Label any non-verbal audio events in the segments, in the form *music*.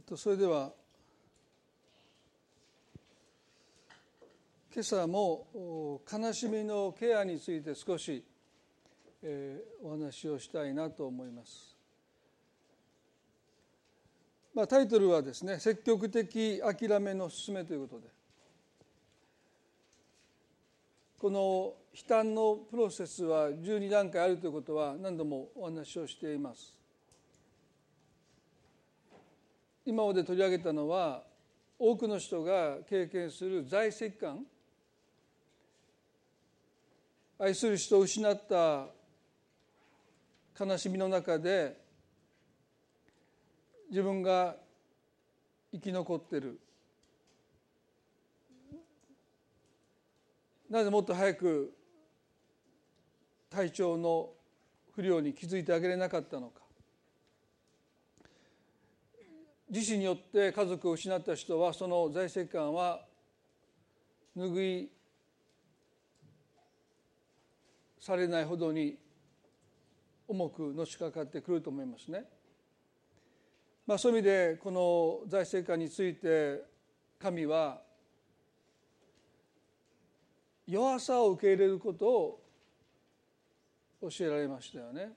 っと、それでは今朝も悲しみのケアについて少し、えー、お話をしたいなと思います。まあ、タイトルはですね「積極的諦めの勧め」ということでこの悲嘆のプロセスは12段階あるということは何度もお話をしています。今まで取り上げたのは多くの人が経験する在籍感愛する人を失った悲しみの中で自分が生き残ってる。なぜもっと早く体調の不良に気づいてあげれなかったのか。自身によって家族を失った人はその在籍感は拭いされないほどに重くのしかかってくると思いますね。まあ、そういう意味でこの財政感について神は弱さを受け入れることを教えられましたよね。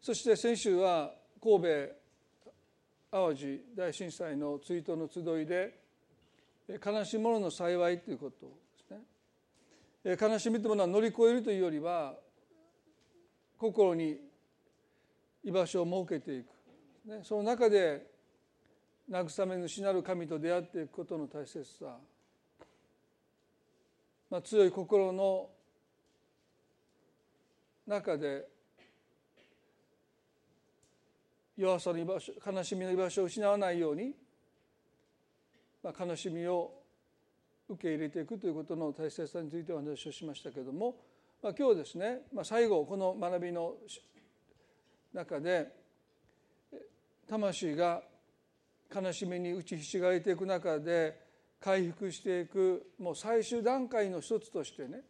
そして先週は神戸淡路大震災の追悼の集いで悲しいものの幸いということですね。悲しみというものは乗り越えるというよりは心に居場所を設けていく、ね、その中で慰め主なる神と出会っていくことの大切さ、まあ、強い心の中で弱さの居場所悲しみの居場所を失わないように、まあ、悲しみを受け入れていくということの大切さについてお話をしましたけれども、まあ、今日ですね、まあ、最後この学びの中で魂が悲しみに打ちひしがれていく中で回復していくもう最終段階の一つとしてね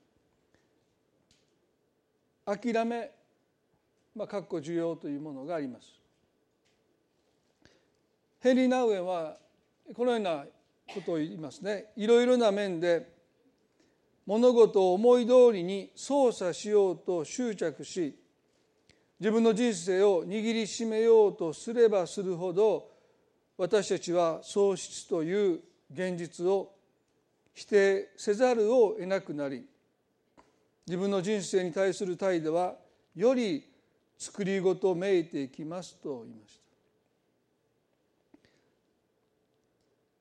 諦め、まあ、かっこ需要というものがあります。ヘンリー・ナウエンはこのようなことを言いますねいろいろな面で物事を思い通りに操作しようと執着し自分の人生を握りしめようとすればするほど私たちは喪失という現実を否定せざるを得なくなり自分の人生に対する態度はより作りごとめいていきますと言いました。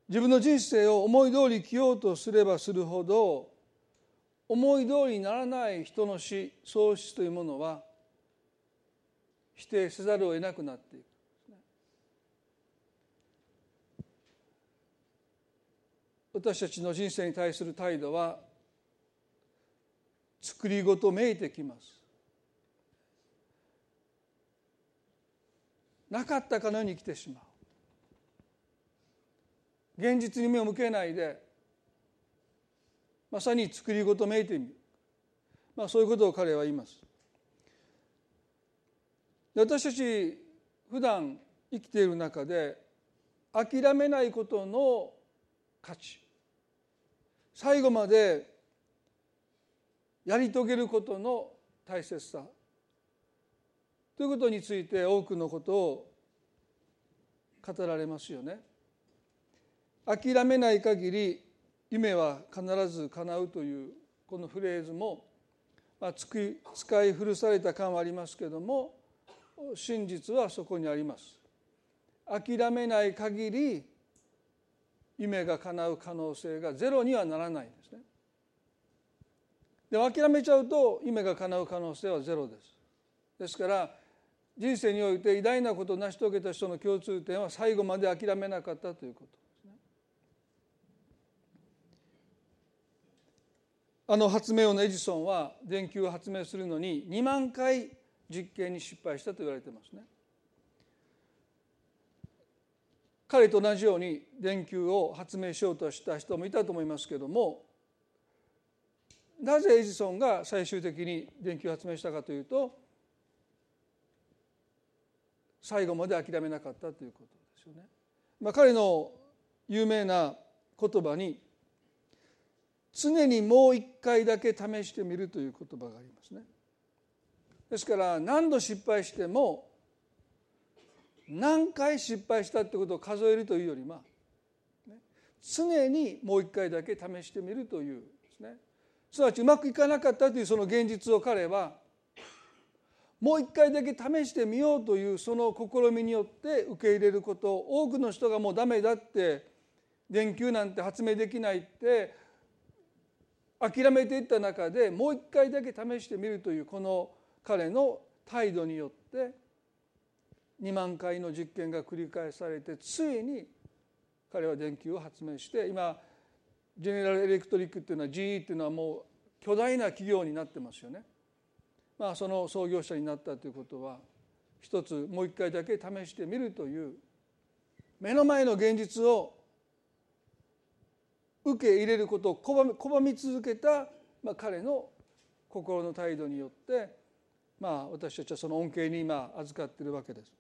自分の人生を思い通り生きようとすればするほど思い通りにならない人の死喪失というものは否定せざるを得なくなっていく。私たちの人生に対する態度は作りごとめいてきます。なかったかのように生きてしまう。現実に目を向けないでまさに作りごとめいてみる、まあ、そういうことを彼は言います。私たち普段生きている中で諦めないことの価値。最後までやり遂げることの大切さ。ということについて多くのことを語られますよね。諦めない限り夢は必ず叶うというこのフレーズも、まあ、使い古された感はありますけども真実はそこにあります。諦めない限り夢が叶う可能性がゼロにはならないんですね。で諦めちゃうと夢が叶う可能性はゼロです。ですから人生において偉大なことを成し遂げた人の共通点は最後まで諦めなかったということ。あの発明王のエジソンは電球を発明するのに2万回実験に失敗したと言われてますね。彼と同じように電球を発明しようとした人もいたと思いますけどもなぜエジソンが最終的に電球を発明したかというと最後まで諦めなかったということですよね。まあ、彼の有名な言葉に常にもう一回だけ試してみるという言葉がありますね。ですから何度失敗しても何回失敗したってことを数えるというよりは常にもう一回だけ試してみるというですねすなわちうまくいかなかったというその現実を彼はもう一回だけ試してみようというその試みによって受け入れること多くの人がもうダメだって電球なんて発明できないって諦めていった中でもう一回だけ試してみるというこの彼の態度によって2万回の実験が繰り返されてついに彼は電球を発明して今ジェネラルエレクトリックっていうのは GE っていうのはもう巨大な企業になってますよね。まあ、その創業者になったということは一つもう一回だけ試してみるという目の前の現実を受け入れることを拒み続けた、まあ、彼の心の態度によって、まあ、私たちはその恩恵に今預かっているわけです。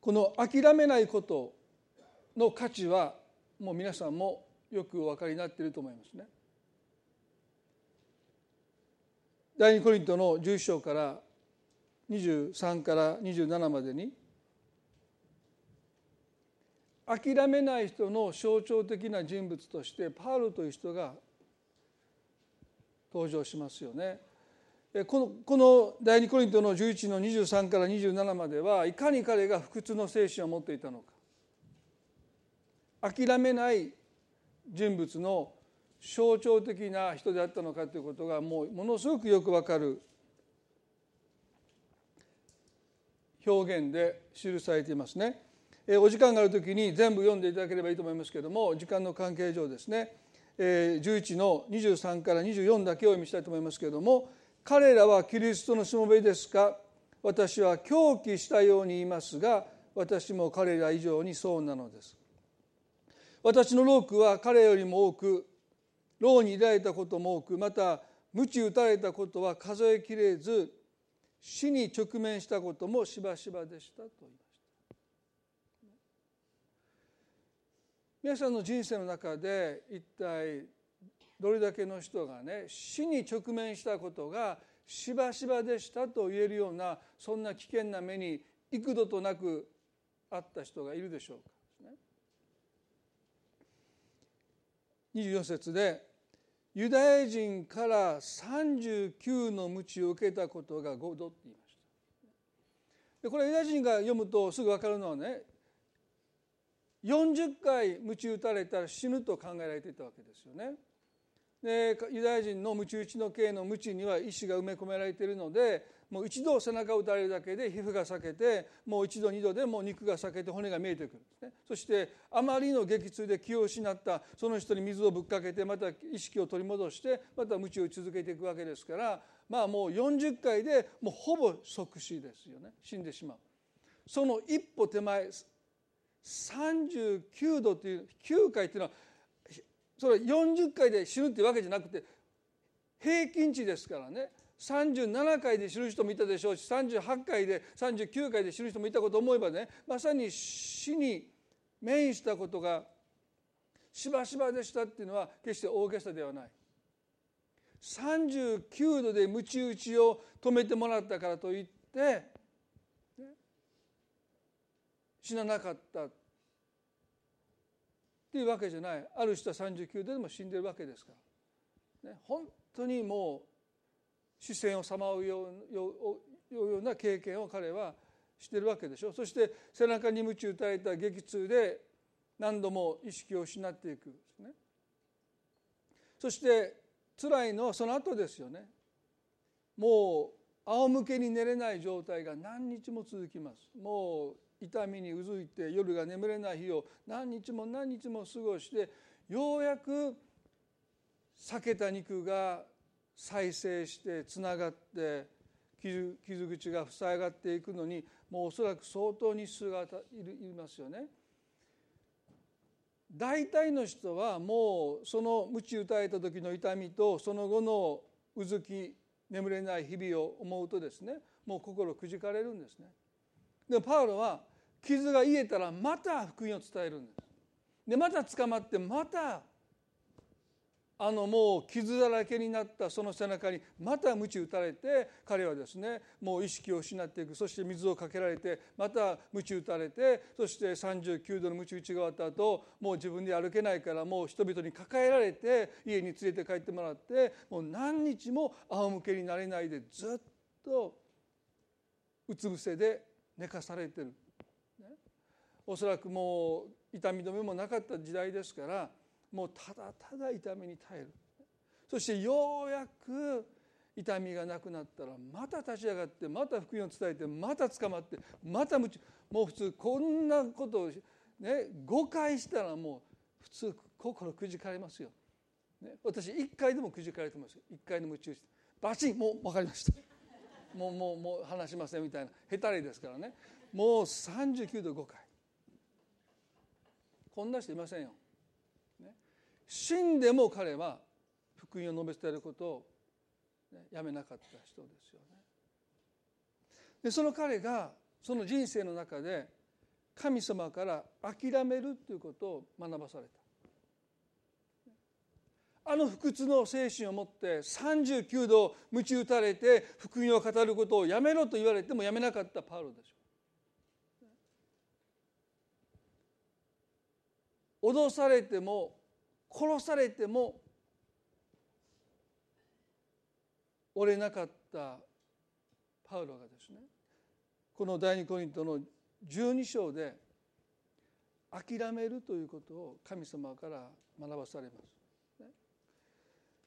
この諦めないことの価値はもう皆さんもよくお分かりになっていると思いますね。第二コリントの11章から23から27までに諦めない人の象徴的な人物としてパウロという人が登場しますよね。このこの第二コリントの11の23から27まではいかに彼が不屈の精神を持っていたのか諦めない人物の象徴的な人であったのかということがもうものすごくよくわかる表現で記されていますね。えお時間がある時に全部読んでいただければいいと思いますけれども時間の関係上ですねえ11の23から24だけを読みしたいと思いますけれども彼らはキリストのしもべですか？私は狂気したように言いますが私も彼ら以上にそうなのです私の労苦は彼よりも多く牢に入れられたことも多くまた鞭打たれたことは数えきれず死に直面したこともしばしばでしたと言いました皆さんの人生の中で一体どれだけの人がね死に直面したことがしばしばでしたと言えるようなそんな危険な目に幾度となくあった人がいるでしょうか。24節でユダヤ人から39の鞭を受けたことが5度って言いました。でこれユダヤ人が読むとすぐ分かるのはね40回鞭打たれたら死ぬと考えられていたわけですよね。でユダヤ人の鞭打ちの刑の鞭には意志が埋め込められているのでもう一度背中を打たれるだけで皮膚が裂けてもう一度二度でもう肉が裂けて骨が見えてくるんですね。そしてあまりの激痛で気を失ったその人に水をぶっかけてまた意識を取り戻してまた鞭を続けていくわけですからまあもう40回でもうほぼ即死ですよね。死んでしまう。その一歩手前39度という9回というのはそれは40回で死ぬっていうわけじゃなくて平均値ですからね。37回で死ぬ人もいたでしょうし38回で39回で死ぬ人もいたことを思えばねまさに死に面したことがしばしばでしたっていうのは決して大げさではない。39度で鞭打ちを止めてもらったからといって、死ななかったっていうわけじゃないある人は39度でも死んでるわけですから、ね、本当にもう視線をさまうような経験を彼はしてるわけでしょ。そして背中に鞭打たれた激痛で何度も意識を失っていくですね。そして辛いのはその後ですよね。もう仰向けに寝れない状態が何日も続きます。もう痛みにうずいて夜が眠れない日を何日も何日も過ごしてようやく裂けた肉が再生してつながって傷口が塞がっていくのにもうおそらく相当日数がいますよね。大体の人はもうその鞭打たれた時の痛みとその後のうずき眠れない日々を思うとですねもう心くじかれるんですね。でパウロは傷が癒えたらまた福音を伝えるんです。でまた捕まってまたあのもう傷だらけになったその背中にまた鞭打たれて彼はですねもう意識を失っていくそして水をかけられてまた鞭打たれてそして39度の鞭打ちが終わった後もう自分で歩けないからもう人々に抱えられて家に連れて帰ってもらってもう何日も仰向けになれないでずっとうつ伏せで寝かされてる。おそらくもう痛み止めもなかった時代ですからもうただただ痛みに耐える。そしてようやく痛みがなくなったらまた立ち上がってまた福音を伝えてまた捕まってまたもう普通こんなことをね5回したらもう普通心くじかれますよ。ね、私1回でもくじかれてますよ。1回の夢中してバチンもう分かりました。もうもうもう話しませんみたいな。へたれですからね。もう39度5回こんな人いませんよ。死んでも彼は福音を述べ伝えることを、やめなかった人ですよね。でその彼がその人生の中で神様から諦めるということを学ばされた。あの不屈の精神を持って39度鞭打たれて福音を語ることをやめろと言われてもやめなかったパウロでしょう。脅されても殺されても折れなかったパウロがですねこの第二コリントの12章で諦めるということを神様から学ばされます。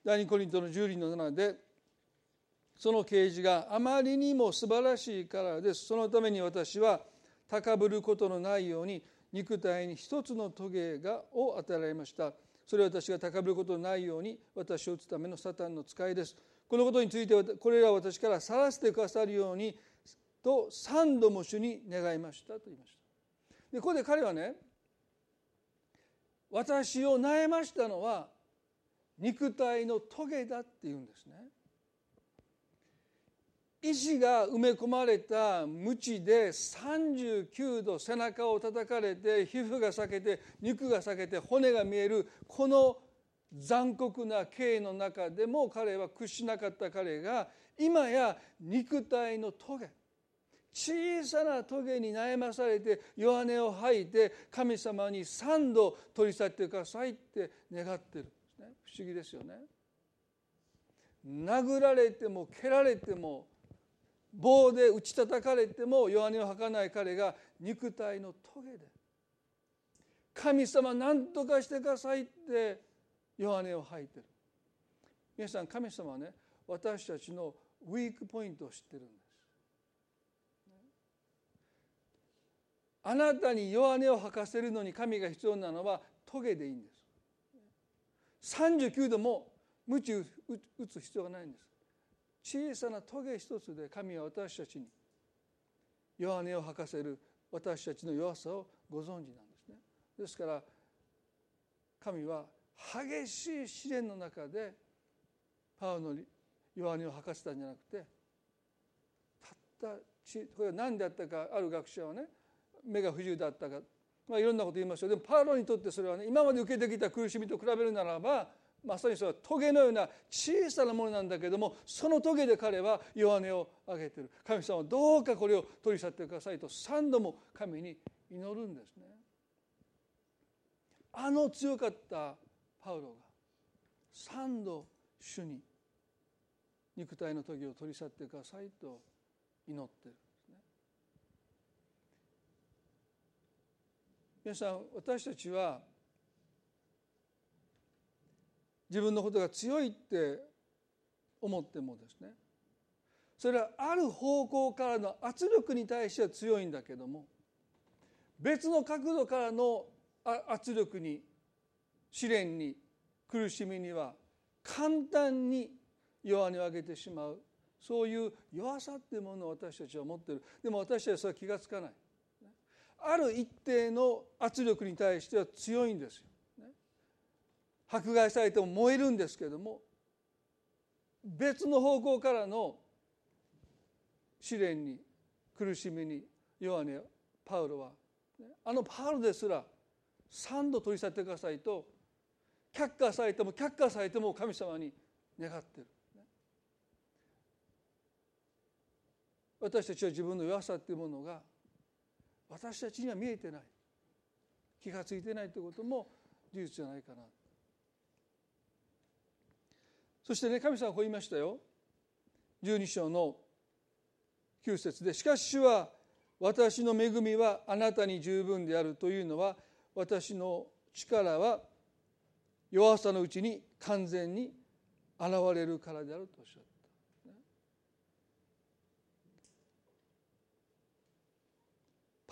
第二コリントの12の7でその啓示があまりにも素晴らしいからです。そのために私は高ぶることのないように肉体に一つのトゲがを与えられました。それは私が高ぶることのないように私を打つためのサタンの使いです。このことについてこれらを私から晒してくださるようにと三度も主に願いましたと言いました。でここで彼はね私を悩ましたのは肉体のトゲだって言うんですね。石が埋め込まれた鞭で39度背中を叩かれて皮膚が裂けて肉が裂けて骨が見えるこの残酷な刑の中でも彼は屈しなかった彼が今や肉体のトゲ小さなトゲに悩まされて弱音を吐いて神様に3度取り去ってくださいって願ってる。んですね不思議ですよね。殴られても蹴られても棒で打ち叩かれても弱音を吐かない彼が肉体のトゲで神様何とかしてくださいって弱音を吐いてる。皆さん神様はね私たちのウィークポイントを知ってるんです。あなたに弱音を吐かせるのに神が必要なのはトゲでいいんです。39度も鞭打つ必要がないんです。小さなトゲ一つで神は私たちに弱音を吐かせる私たちの弱さをご存知なんですね。ですから神は激しい試練の中でパウの弱音を吐かせたんじゃなくてたったこれは何であったかある学者はね目が不自由だったか、まあ、いろんなこと言いますよでもパウロにとってそれはね今まで受けてきた苦しみと比べるならばまさにそれはトゲのような小さなものなんだけどもそのトゲで彼は弱音を上げてる。神様はどうかこれを取り去ってくださいと3度も神に祈るんですね。あの強かったパウロが3度主に肉体のトゲを取り去ってくださいと祈ってるんですね。皆さん私たちは自分のことが強いって思ってもですね。それはある方向からの圧力に対しては強いんだけども別の角度からの圧力に試練に苦しみには簡単に弱音を上げてしまう。そういう弱さっていうものを私たちは持ってる。でも私たちはそれは気が付かない。ある一定の圧力に対しては強いんですよ。迫害されても燃えるんですけれども別の方向からの試練に苦しみに弱音パウロはあのパウロですら3度取り去ってくださいと却下されても却下されても神様に願ってる。私たちは自分の弱さっていうものが私たちには見えてない。気が付いてないということも事実じゃないかな。そしてね神様はこう言いましたよ12章の9節で「しかし主は私の恵みはあなたに十分である」というのは私の力は弱さのうちに完全に現れるからであるとおっしゃった。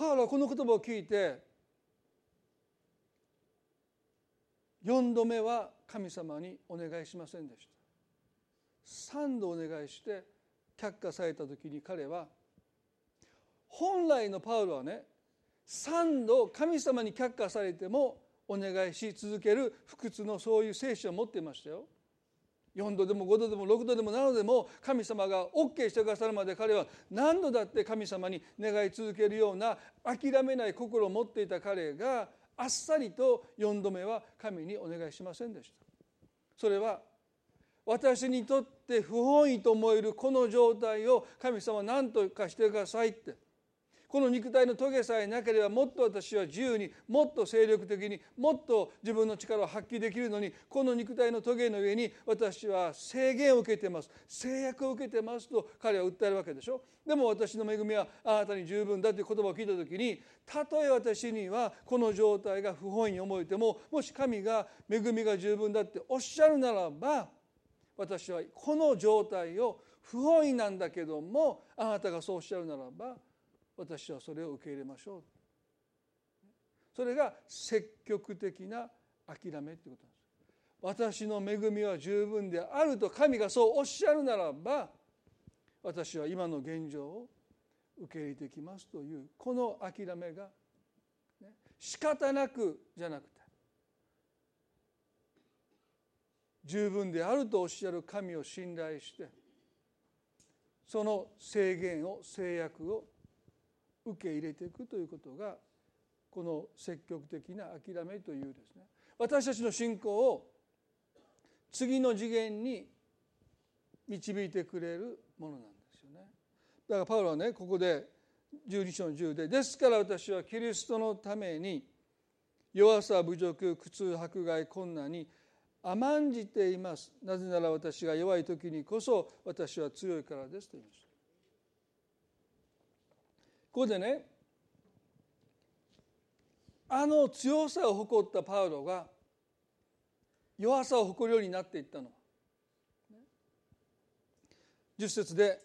パウロはこの言葉を聞いて4度目は神様にお願いしませんでした3度お願いして却下された時に彼は本来のパウロはね3度神様に却下されてもお願いし続ける不屈のそういう精神を持っていましたよ。4度でも5度でも6度でも7度でも神様が OK してくださるまで彼は何度だって神様に願い続けるような諦めない心を持っていた彼があっさりと4度目は神にお願いしませんでした。それは私にとって不本意と思えるこの状態を神様何とかしてくださいって。この肉体の棘さえなければもっと私は自由にもっと精力的にもっと自分の力を発揮できるのにこの肉体の棘の上に私は制限を受けてます。制約を受けてますと彼は訴えるわけでしょ。でも私の恵みはあなたに十分だという言葉を聞いた時にたとえ私にはこの状態が不本意に思えてももし神が恵みが十分だっておっしゃるならば私はこの状態を不本意なんだけどもあなたがそうおっしゃるならば私はそれを受け入れましょう。それが積極的な諦めってことなんです。私の恵みは十分であると神がそうおっしゃるならば私は今の現状を受け入れてきますというこの諦めが、ね、仕方なくじゃなくて十分であるとおっしゃる神を信頼してその制限を制約を受け入れていくということがこの積極的な諦めというですね私たちの信仰を次の次元に導いてくれるものなんですよね。だからパウロはねここで12章の10で「ですから私はキリストのために弱さ侮辱苦痛迫害困難に甘んじています。なぜなら私が弱い時にこそ私は強いからです」と言いました。ここでねあの強さを誇ったパウロが弱さを誇るようになっていったの。は10節で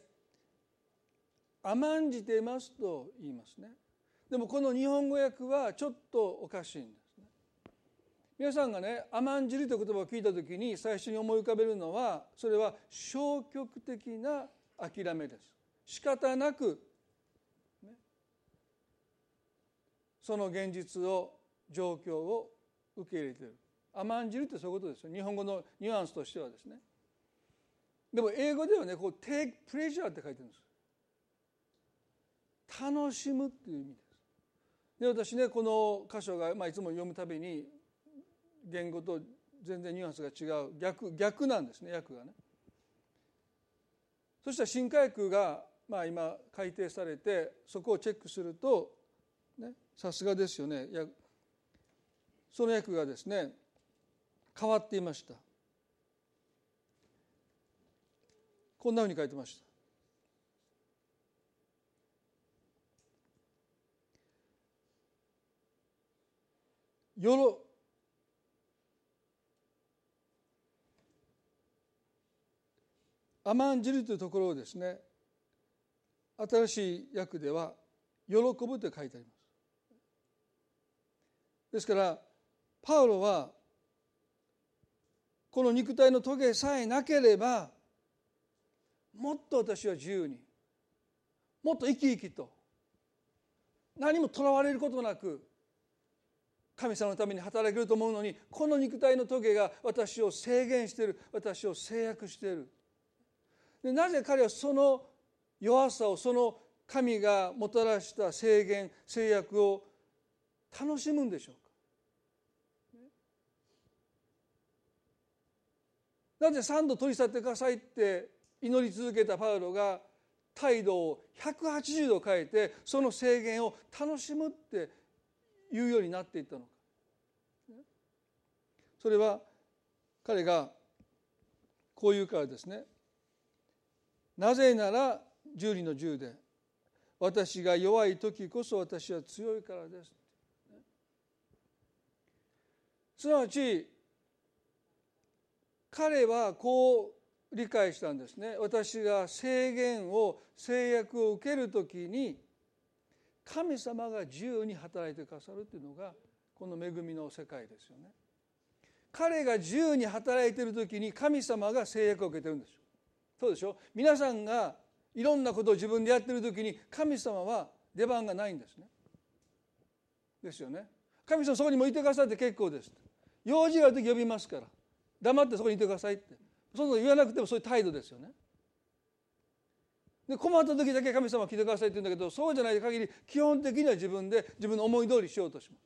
「甘んじています」と言いますね。でもこの日本語訳はちょっとおかしいんですね皆さんがね「甘んじる」という言葉を聞いた時に最初に思い浮かべるのはそれは消極的な諦めです。仕方なくその現実を状況を受け入れている。甘んじるってそういうことですよ。日本語のニュアンスとしてはですね。でも英語ではねこう take pleasure って書いてるんです。楽しむっていう意味です。で私ねこの箇所が、まあ、いつも読むたびに言語と全然ニュアンスが違う。逆逆なんですね訳がね。そしたら新海区が、まあ、今改定されてそこをチェックするとさすがですよね。その訳がですね変わっていました。こんなふうに書いてました。よろ甘んじるというところをですね新しい訳では喜ぶと書いてあります。ですからパウロはこの肉体の棘さえなければもっと私は自由にもっと生き生きと何もとらわれることなく神様のために働けると思うのにこの肉体のトゲが私を制限している私を制約している。でなぜ彼はその弱さをその神がもたらした制限制約を楽しむんでしょうか？なぜ3度取り去ってくださいって祈り続けたパウロが態度を180度変えてその制限を楽しむっていうようになっていったのか。それは彼がこう言うからですね。なぜなら十里の十で私が弱い時こそ私は強いからです。すなわち彼はこう理解したんですね。私が制限を制約を受ける時に神様が自由に働いてくださるというのがこの恵みの世界ですよね。彼が自由に働いている時に神様が制約を受けてるんですよ。そうでしょ？皆さんがいろんなことを自分でやってる時に神様は出番がないんですねですよね神様そこにもいてくださって結構です用事がある時呼びますから黙ってそこにいてくださいってそんな言わなくてもそういう態度ですよね。で困った時だけ神様は来てくださいって言うんだけどそうじゃない限り基本的には自分で自分の思い通りしようとします。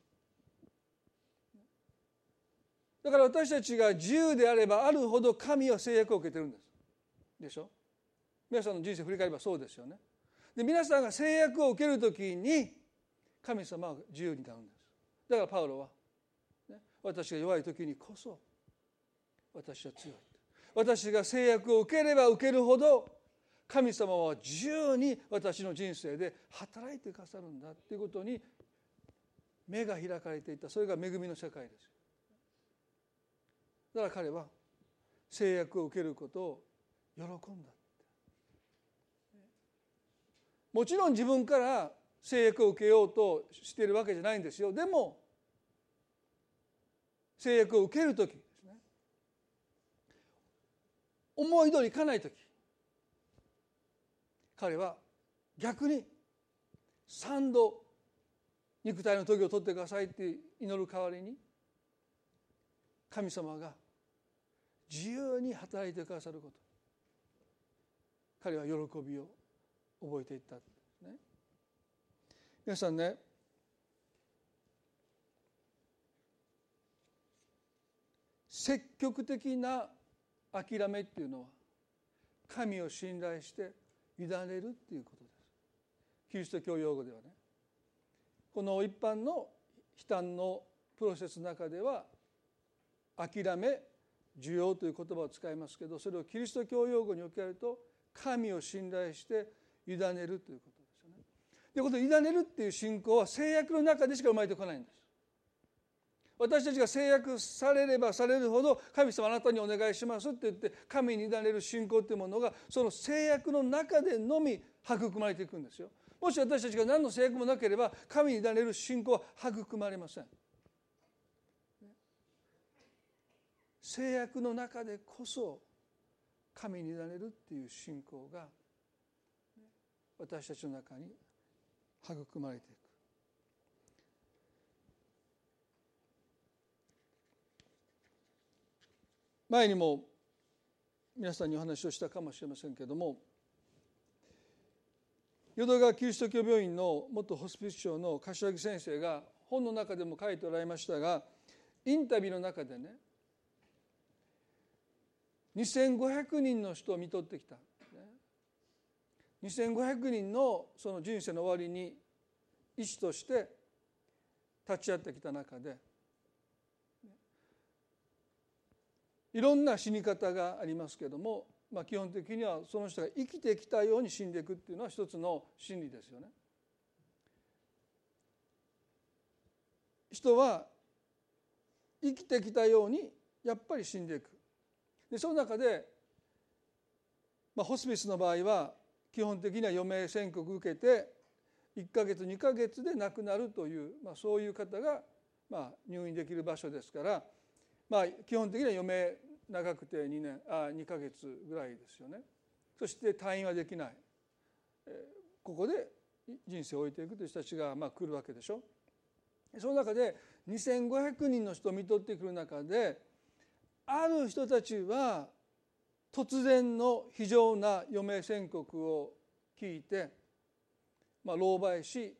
だから私たちが自由であればあるほど神は制約を受けてるんです。でしょ？皆さんの人生振り返ればそうですよね。で皆さんが制約を受ける時に神様は自由になるんです。だからパウロは、ね、私が弱い時にこそ私は強い。私が制約を受ければ受けるほど神様は自由に私の人生で働いてくださるんだっていうことに目が開かれていたそれが恵みの世界ですだから彼は制約を受けることを喜んだもちろん自分から制約を受けようとしているわけじゃないんですよ。でも制約を受ける時思い通りいかない時。彼は逆に3度肉体の時を取ってくださいって祈る代わりに神様が自由に働いてくださること。彼は喜びを覚えていったんですね。皆さんね積極的な諦めっていうのは神を信頼して委ねるっていうことです。キリスト教用語ではね。この一般の悲嘆のプロセスの中では諦め需要という言葉を使いますけどそれをキリスト教用語に置き換えると神を信頼して委ねるということですよね。でこの委ねるっていう信仰は制約の中でしか生まれてこないんです。私たちが制約されればされるほど神様あなたにお願いしますって言って神に委ねる信仰というものがその制約の中でのみ育まれていくんですよ。もし私たちが何の制約もなければ神に委ねる信仰は育まれません。制約の中でこそ神に委ねるっていう信仰が私たちの中に育まれていく。前にも皆さんにお話をしたかもしれませんけれども淀川キリスト教病院の元ホスピス長の柏木先生が本の中でも書いておられましたがインタビューの中でね2500人の人を見とってきた、2500人のその人生の終わりに医師として立ち会ってきた中でいろんな死に方がありますけども、まあ、基本的にはその人が生きてきたように死んでいくっていうのは一つの真理ですよね。人は生きてきたようにやっぱり死んでいく。でその中で、まあ、ホスピスの場合は基本的には余命宣告受けて1か月2か月で亡くなるという、まあ、そういう方が、まあ、入院できる場所ですからまあ、基本的には余命長くて2年あ2ヶ月ぐらいですよね。そして退院はできない、えここで人生を置いていくという人たちがまあ来るわけでしょ。その中で2,500人の人を見とってくる中である人たちは突然の非常な余命宣告を聞いて、まあ、狼狽し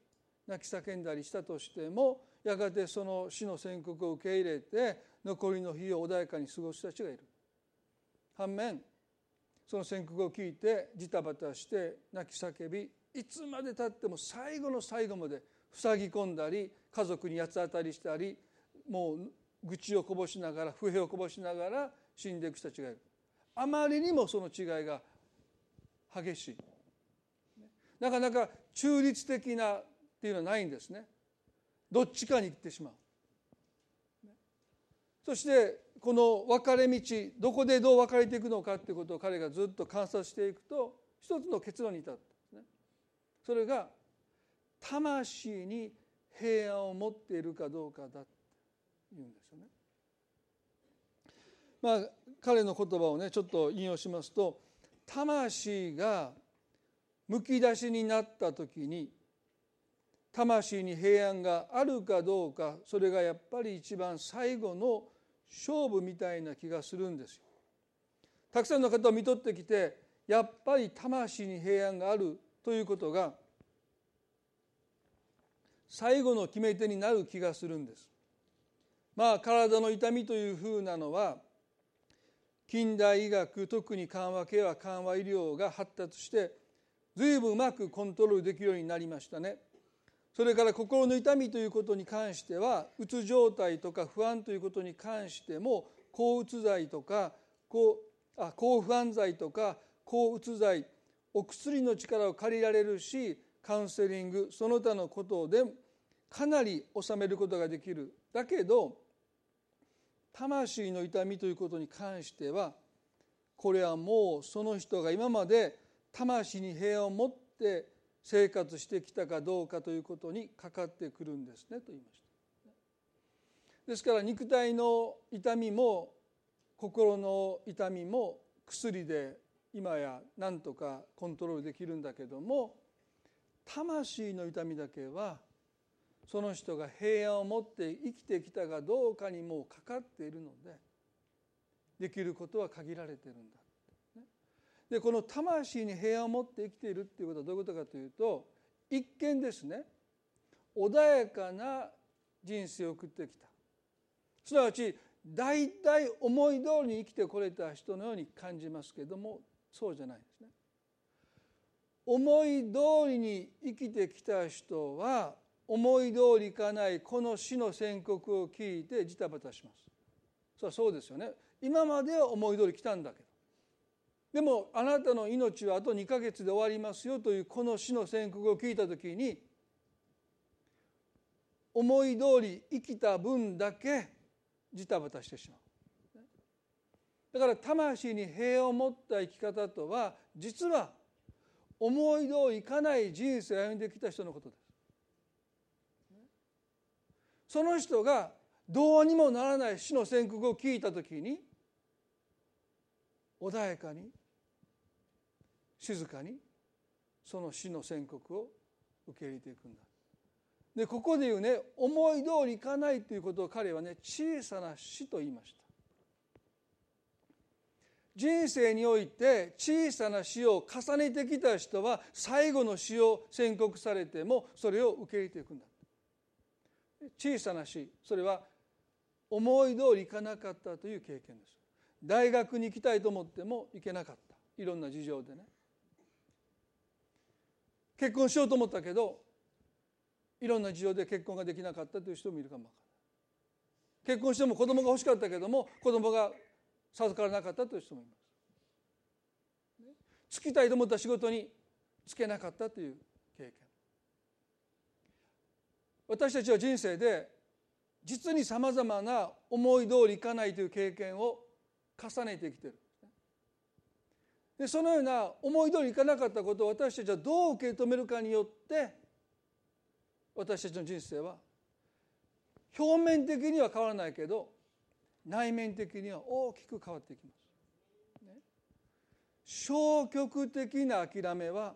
泣き叫んだりしたとしてもやがてその死の宣告を受け入れて残りの日を穏やかに過ごす人たちがいる。反面その宣告を聞いてジタバタして泣き叫びいつまでたっても最後の最後まで塞ぎ込んだり家族に八つ当たりしたりもう愚痴をこぼしながら不平をこぼしながら死んでいく人たちがいる。あまりにもその違いが激しい。なかなか中立的なっていうのはないんですね。どっちかに行ってしまう。そしてこの分かれ道どこでどう分かれていくのかっていうことを彼がずっと観察していくと一つの結論に至ったそれが魂に平安を持っているかどうかだというんですよねまあ彼の言葉をねちょっと引用しますと魂がむき出しになった時に魂に平安があるかどうかそれがやっぱり一番最後の勝負みたいな気がするんですよ。たくさんの方を見とってきてやっぱり魂に平安があるということが最後の決め手になる気がするんです。まあ体の痛みというふうなのは近代医学特に緩和ケア緩和医療が発達して随分うまくコントロールできるようになりましたね。それから心の痛みということに関してはうつ状態とか不安ということに関しても抗うつ剤とか抗あ抗不安剤とか抗うつ剤お薬の力を借りられるしカウンセリングその他のことでかなり収めることができるだけど魂の痛みということに関してはこれはもうその人が今まで魂に平安を持って生活してきたかどうかということにかかってくるんですねと言いました。ですから肉体の痛みも心の痛みも薬で今や何とかコントロールできるんだけども魂の痛みだけはその人が平安を持って生きてきたかどうかにもうかかっているのでできることは限られてるんだでこの魂に平安を持って生きているっていうことはどういうことかというと一見ですね穏やかな人生を送ってきたすなわち大体思い通りに生きてこれた人のように感じますけどもそうじゃないですね。思い通りに生きてきた人は思い通りいかないこの死の宣告を聞いてジタバタします。そりゃそうですよね。今までは思い通り来たんだけどでもあなたの命はあと2ヶ月で終わりますよというこの死の宣告を聞いた時に思い通り生きた分だけジタバタしてしまう。だから魂に平和を持った生き方とは実は思い通りいかない人生を歩んできた人のことです。その人がどうにもならない死の宣告を聞いた時に穏やかに静かにその死の宣告を受け入れていくんだ。でここで言うね思い通りいかないということを彼はね小さな死と言いました。人生において小さな死を重ねてきた人は最後の死を宣告されてもそれを受け入れていくんだ。小さな死それは思い通りいかなかったという経験です。大学に行きたいと思っても行けなかった。いろんな事情でね。結婚しようと思ったけどいろんな事情で結婚ができなかったという人もいるかもわからない。結婚しても子供が欲しかったけども子供が授からなかったという人もいます。つきたいと思った仕事に就けなかったという経験。私たちは人生で実にさまざまな思い通りいかないという経験を重ねてきてるでそのような思い通りいかなかったことを私たちはどう受け止めるかによって私たちの人生は表面的には変わらないけど内面的には大きく変わっていきます。消極的な諦めは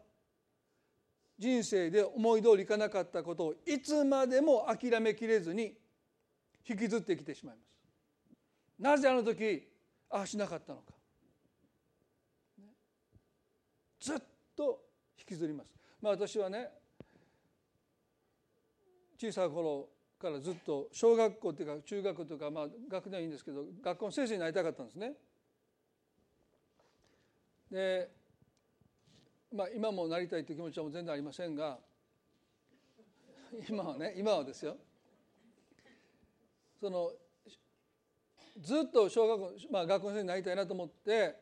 人生で思い通りいかなかったことをいつまでも諦めきれずに引きずってきてしまいます。なぜあの時ああしなかったのか。ずっと引きずります。まあ私はね小さい頃からずっと小学校っていうか中学校とかまあ学年はいいんですけど学校の先生になりたかったんですね。でまあ今もなりたいという気持ちは全然ありませんが今はね今はですよそのずっと小学校、まあ、学校の先生になりたいなと思って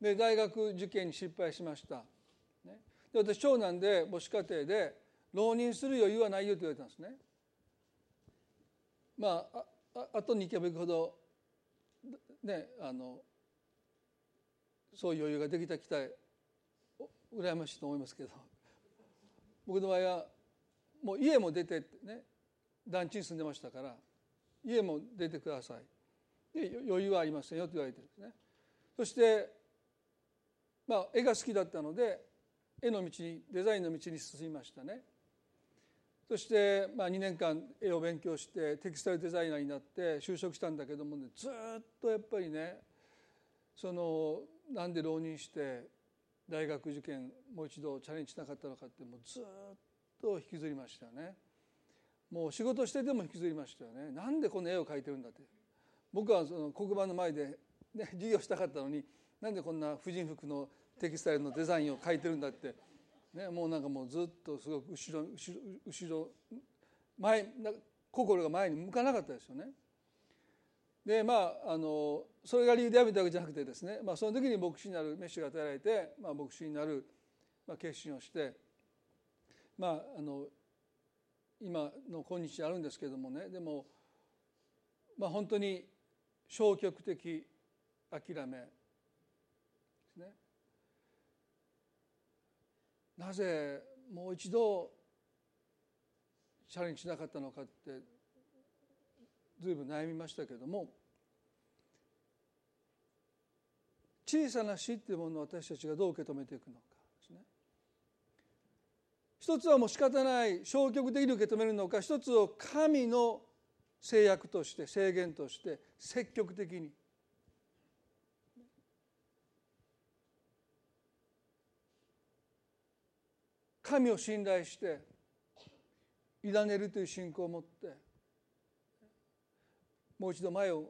で大学受験に失敗しました。ね、で私長男で母子家庭で浪人する余裕はないよと言われたんですね。まあああとに行けば行くほどねあのそういう余裕ができたきた羨ましいと思いますけど。僕の場合はもう家も出てね団地に住んでましたから家も出てください。で余裕はありませんよと言われてるんですね。そしてまあ絵が好きだったので絵の道にデザインの道に進みましたね。そしてまあ2年間絵を勉強してテキスタイルデザイナーになって就職したんだけどもねずっとやっぱりねそのなんで浪人して大学受験もう一度チャレンジしなかったのかってもうずっと引きずりましたよね。もう仕事してても引きずりましたよね。なんでこの絵を描いてるんだって。僕はその黒板の前で、ね、授業したかったのになんでこんな婦人服のテキスタイルのデザインを描いてるんだって。ね、もうなんかもうずっとすごく後ろ後ろ後ろ前心が前に向かなかったですよね。でまああのそれが理由でやめたわけじゃなくてですね、まあ、その時に牧師になるメッシュが与えられて、まあ、牧師になる、まあ、決心をしてまああの今の今日あるんですけどもねでも、まあ、本当に消極的諦めですね。なぜもう一度チャレンジしなかったのかって随分悩みましたけども小さな死っていうものを私たちがどう受け止めていくのかですね。一つはもう仕方ない消極的に受け止めるのか一つを神の制約として制限として積極的に。神を信頼して委ねるという信仰を持ってもう一度前を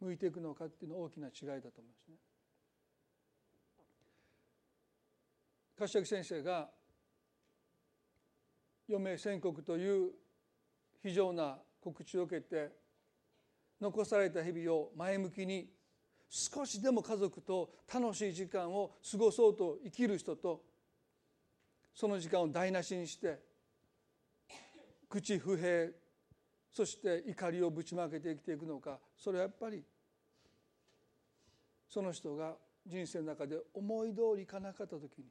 向いていくのかっていうのは大きな違いだと思いますね。柏木先生が余命宣告という非常な告知を受けて残された日々を前向きに少しでも家族と楽しい時間を過ごそうと生きる人とその時間を台無しにして口不平そして怒りをぶちまけて生きていくのか。それはやっぱりその人が人生の中で思い通りいかなかった時に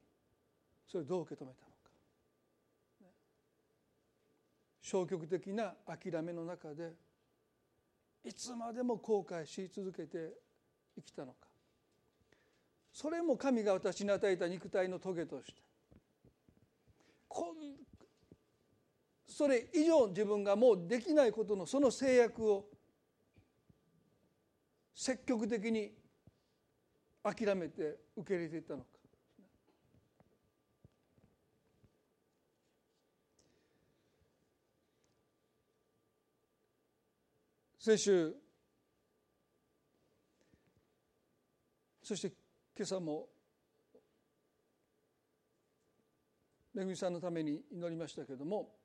それをどう受け止めたのか。消極的な諦めの中でいつまでも後悔し続けて生きたのか。それも神が私に与えた肉体の棘としてこんそれ以上自分がもうできないことのその制約を積極的に諦めて受け入れていったのか。先週そして今朝もめぐみさんのために祈りましたけれども、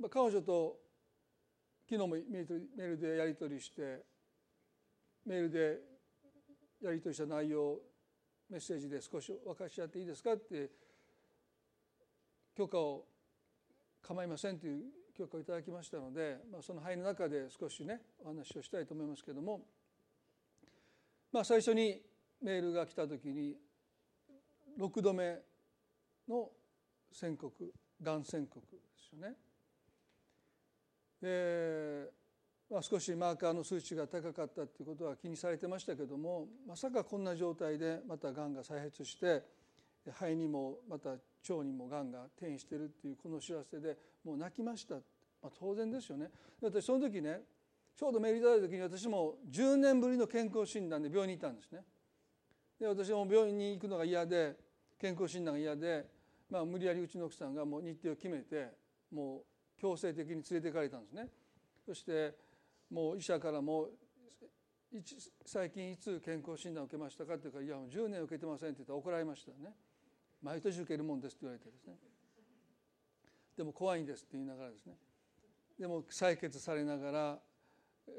まあ、彼女と昨日もメールでやり取りしてメールでやり取りした内容メッセージで少し分かち合っていいですかって許可を構いませんという許可をいただきましたので、まあ、その範囲の中で少しねお話をしたいと思いますけれども、まあ、最初にメールが来た時に6度目の宣告がん宣告ですよね。でまあ、少しマーカーの数値が高かったっていうことは気にされてましたけどもまさかこんな状態でまたがんが再発して肺にもまた腸にもがんが転移しているっていうこの知らせでもう泣きました、まあ、当然ですよね。私その時ねちょうどメールいただいた時に私も10年ぶりの健康診断で病院に行ったんですね。で私も病院に行くのが嫌で健康診断が嫌で、まあ、無理やりうちの奥さんがもう日程を決めてもう強制的に連れて行かれたんですね。そしてもう医者からも最近いつ健康診断を受けましたかって言うから「いやもう10年受けてません」って言ったら怒られましたね。毎年受けるもんですって言われてですね。でも怖いんですって言いながらですね。でも採血されながら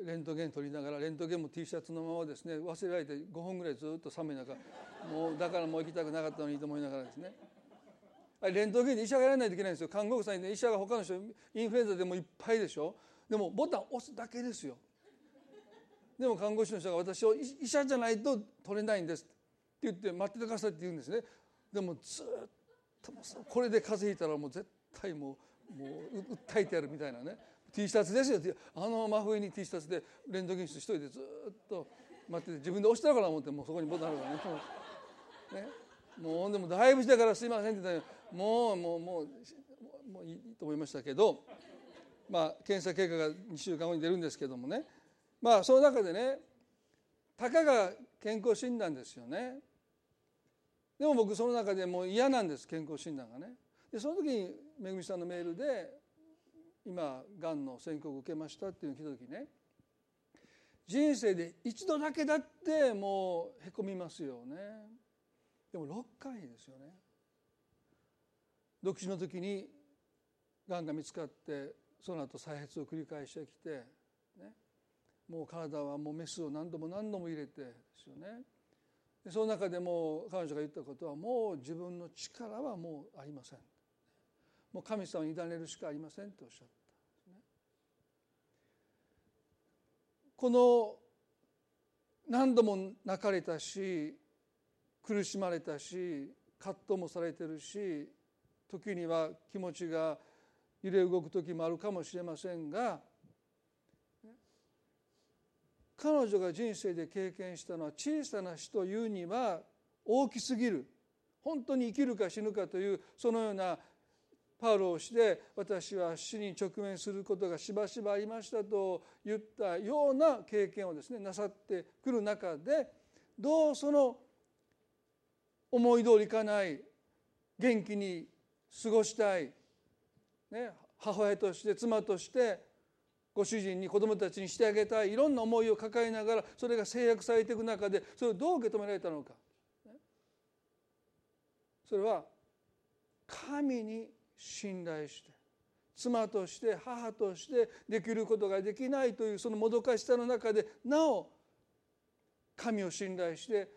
レントゲン取りながらレントゲンも T シャツのままですね。忘れられて5分ぐらいずっと寒い中もうだからもう行きたくなかったのにと思いながらですね。レントゲンで医者がやらないといけないんですよ。看護婦さんに、ね、医者が他の人インフルエンザでもいっぱいでしょ。でもボタン押すだけですよ。でも看護師の人が私を医者じゃないと取れないんですって言って待っててくださいって言うんですね。でもずっとこれで風邪ひいたらもう絶対もうもう訴えてやるみたいなね。T シャツですよってあの真冬に T シャツでレントゲン室一人でずっと待ってて自分で押したから思ってもうそこにボタンあるからね。ね。もうでもだいぶしてからすいませんって言ったらもうもうもうもういいと思いましたけどまあ検査結果が2週間後に出るんですけどもね。まあその中でねたかが健康診断ですよね。でも僕その中でもう嫌なんです健康診断がね。でその時にめぐみさんのメールで今がんの宣告を受けましたっていうのを聞いた時ね。人生で一度だけだってもうへこみますよね。でも6回ですよね。独身の時にがんが見つかってその後再発を繰り返してきて、ね、もう体はもうメスを何度も何度も入れてですよね。その中でも彼女が言ったことはもう自分の力はもうありません。もう神様に委ねるしかありませんとおっしゃった、ね、この何度も泣かれたし苦しまれたし葛藤もされてるし時には気持ちが揺れ動く時もあるかもしれませんが彼女が人生で経験したのは小さな死というには大きすぎる。本当に生きるか死ぬかというそのようなパウロをして私は死に直面することがしばしばありましたと言ったような経験をですねなさってくる中でどうその思い通りいかない元気に過ごしたい、ね、母親として妻としてご主人に子供たちにしてあげたい。いろんな思いを抱えながらそれが制約されていく中でそれをどう受け止められたのか。それは神に信頼して妻として母としてできることができないというそのもどかしさの中でなお神を信頼して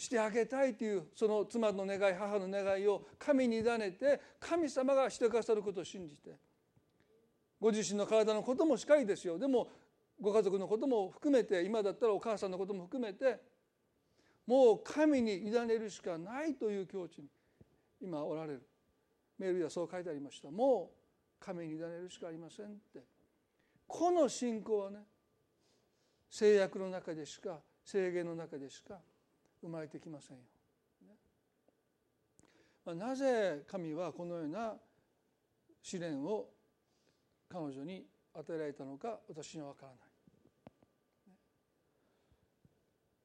してあげたいというその妻の願い母の願いを神に委ねて神様がしてくださることを信じてご自身の体のこともしかりですよ。でもご家族のことも含めて今だったらお母さんのことも含めてもう神に委ねるしかないという境地に今おられる。メールではそう書いてありました。もう神に委ねるしかありませんって。この信仰はね制約の中でしか制限の中でしか生まれてきませんよ。まあ、なぜ神はこのような試練を彼女に与えられたのか私には分からない。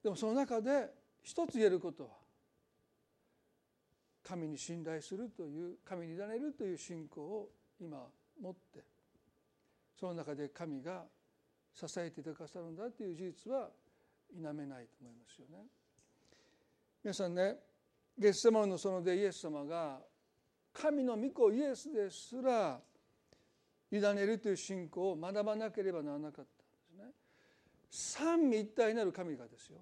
でもその中で一つ言えることは神に信頼するという神に委ねるという信仰を今持ってその中で神が支えてくださるんだという事実は否めないと思いますよね。皆さんねゲッセマの園でイエス様が神の御子イエスですら委ねるという信仰を学ばなければならなかったんですね。三位一体なる神がですよ。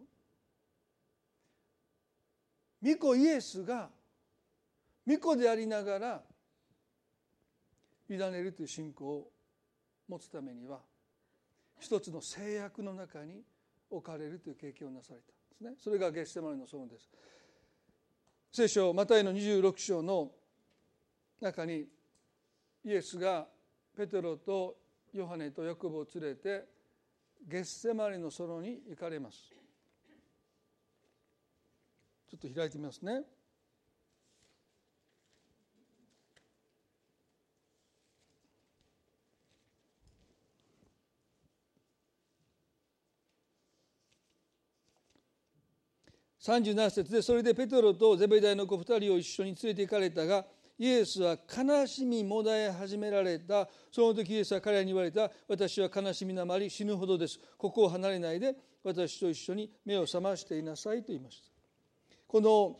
御子イエスが御子でありながら委ねるという信仰を持つためには一つの制約の中に置かれるという経験をなされた。ですね。それがゲッセマネの園です。聖書マタイの26章の中にイエスがペテロとヨハネとヤコブを連れてゲッセマネの園に行かれます。ちょっと開いてみますね。37節でそれでペトロとゼベダイの子2人を一緒に連れて行かれたがイエスは悲しみもだえ始められた。その時イエスは彼らに言われた。私は悲しみなまり死ぬほどです。ここを離れないで。私と一緒に目を覚ましていなさいと言いました。この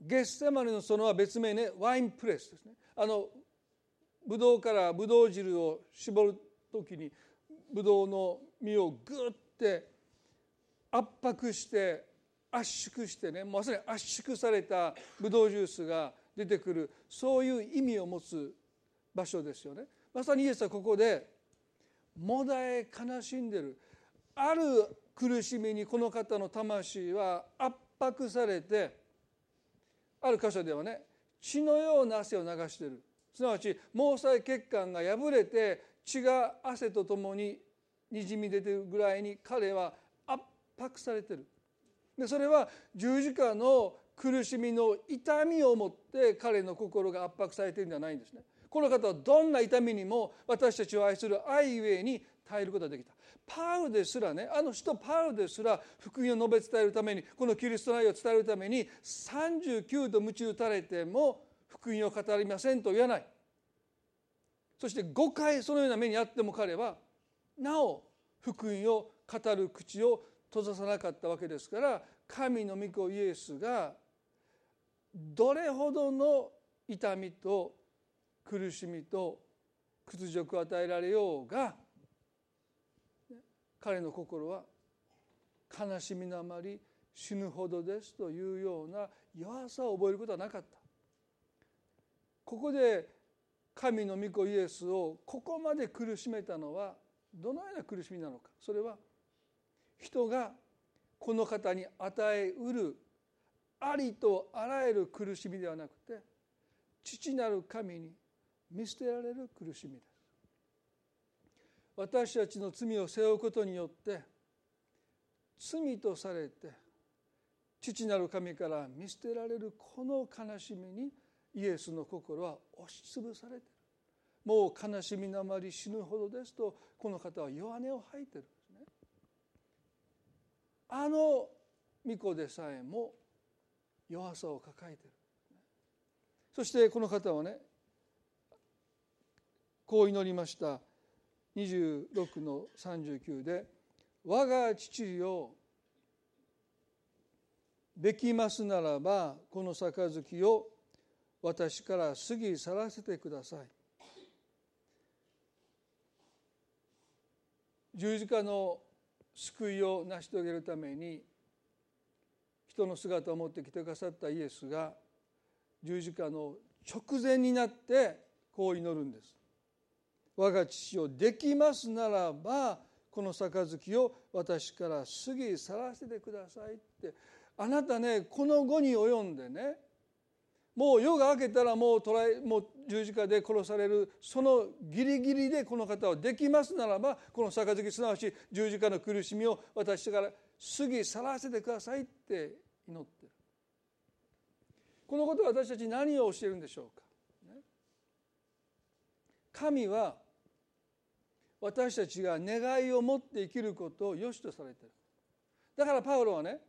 ゲッセマネの園は別名ね。ワインプレスですね。あのブドウからブドウ汁を絞る時にブドウの実をグッて圧迫して圧縮してねまさに圧縮されたブドウジュースが出てくるそういう意味を持つ場所ですよね。まさにイエスはここでもだえ悲しんでる。ある苦しみにこの方の魂は圧迫されてある箇所ではね血のような汗を流してる。すなわち毛細血管が破れて血が汗とともににじみ出てるぐらいに彼は圧迫されてる。でそれは十字架の苦しみの痛みをもって彼の心が圧迫されているんじゃないんですね。この方はどんな痛みにも私たちを愛する愛ゆえに耐えることができた。パウですらねあの人パウですら福音を述べ伝えるためにこのキリストの愛を伝えるために39度鞭打たれても福音を語りませんと言わない。そして5回そのような目にあっても彼はなお福音を語る口を閉ざさなかったわけですから神の御子イエスがどれほどの痛みと苦しみと屈辱を与えられようが彼の心は悲しみのあまり死ぬほどですというような弱さを覚えることはなかった。ここで神の御子イエスをここまで苦しめたのはどのような苦しみなのか。それは人がこの方に与えうるありとあらゆる苦しみではなくて父なる神に見捨てられる苦しみです。私たちの罪を背負うことによって罪とされて父なる神から見捨てられるこの悲しみにイエスの心は押しつぶされている。もう悲しみのあまり死ぬほどですとこの方は弱音を吐いてる。あの御子でさえも弱さを抱えてる。そしてこの方はねこう祈りました。26の39で「我が父よできますならばこの杯を私から過ぎ去らせてください」十字架の救いを成し遂げるために人の姿を持ってきてくださったイエスが十字架の直前になってこう祈るんです。我が父をできますならばこの杯を私から過ぎ去らせてくださいってあなたねこの後に及んでねもう夜が明けたらもう捕らえもう十字架で殺されるそのギリギリでこの方はできますならばこの杯すなわち十字架の苦しみを私から過ぎ去らせてくださいって祈ってる。このことは私たち何を教えるんでしょうか？神は私たちが願いを持って生きることを良しとされてる。だからパウロはね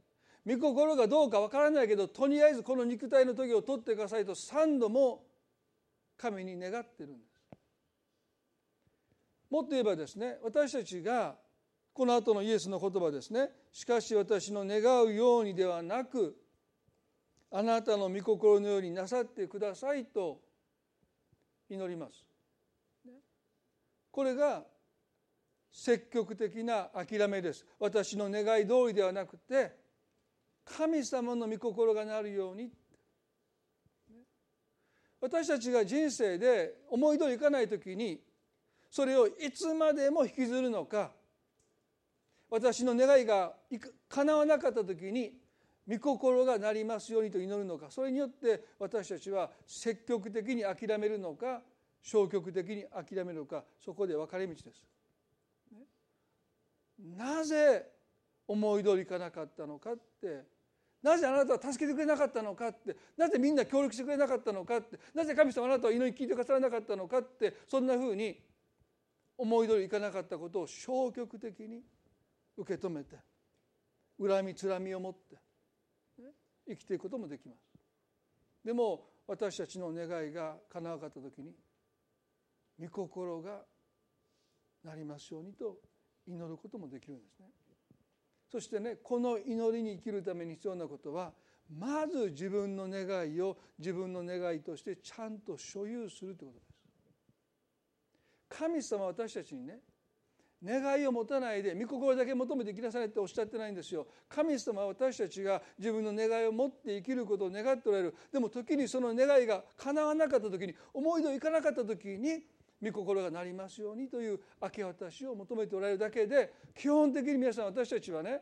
御心がどうかわからないけどとりあえずこの肉体の時を取ってくださいと3度も神に願っているんです。もっと言えばですね私たちがこの後のイエスの言葉ですねしかし私の願うようにではなくあなたの御心のようになさってくださいと祈ります。これが積極的な諦めです。私の願い通りではなくて神様の御心がなるように。私たちが人生で思い通りいかない時にそれをいつまでも引きずるのか。私の願いが叶わなかった時に御心がなりますようにと祈るのか。それによって私たちは積極的に諦めるのか消極的に諦めるのか。そこで分かれ道です。なぜ思い通りいかなかったのかって。なぜあなたは助けてくれなかったのかって。なぜみんな協力してくれなかったのかって。なぜ神様あなたは祈り聞いてくださらなかったのかって。そんなふうに思い通りいかなかったことを消極的に受け止めて。恨みつらみを持って。生きていくこともできます。でも私たちの願いが叶わなかった時に御心がなりますようにと祈ることもできるんですね。そしてねこの祈りに生きるために必要なことはまず自分の願いを自分の願いとしてちゃんと所有するということです。神様は私たちにね願いを持たないで御心だけ求めてきなさいっておっしゃってないんですよ。神様は私たちが自分の願いを持って生きることを願っておられる。でも時にその願いが叶わなかった時に思い通りいかなかった時に御心がなりますようにという明け渡しを求めておられるだけで基本的に皆さん私たちはね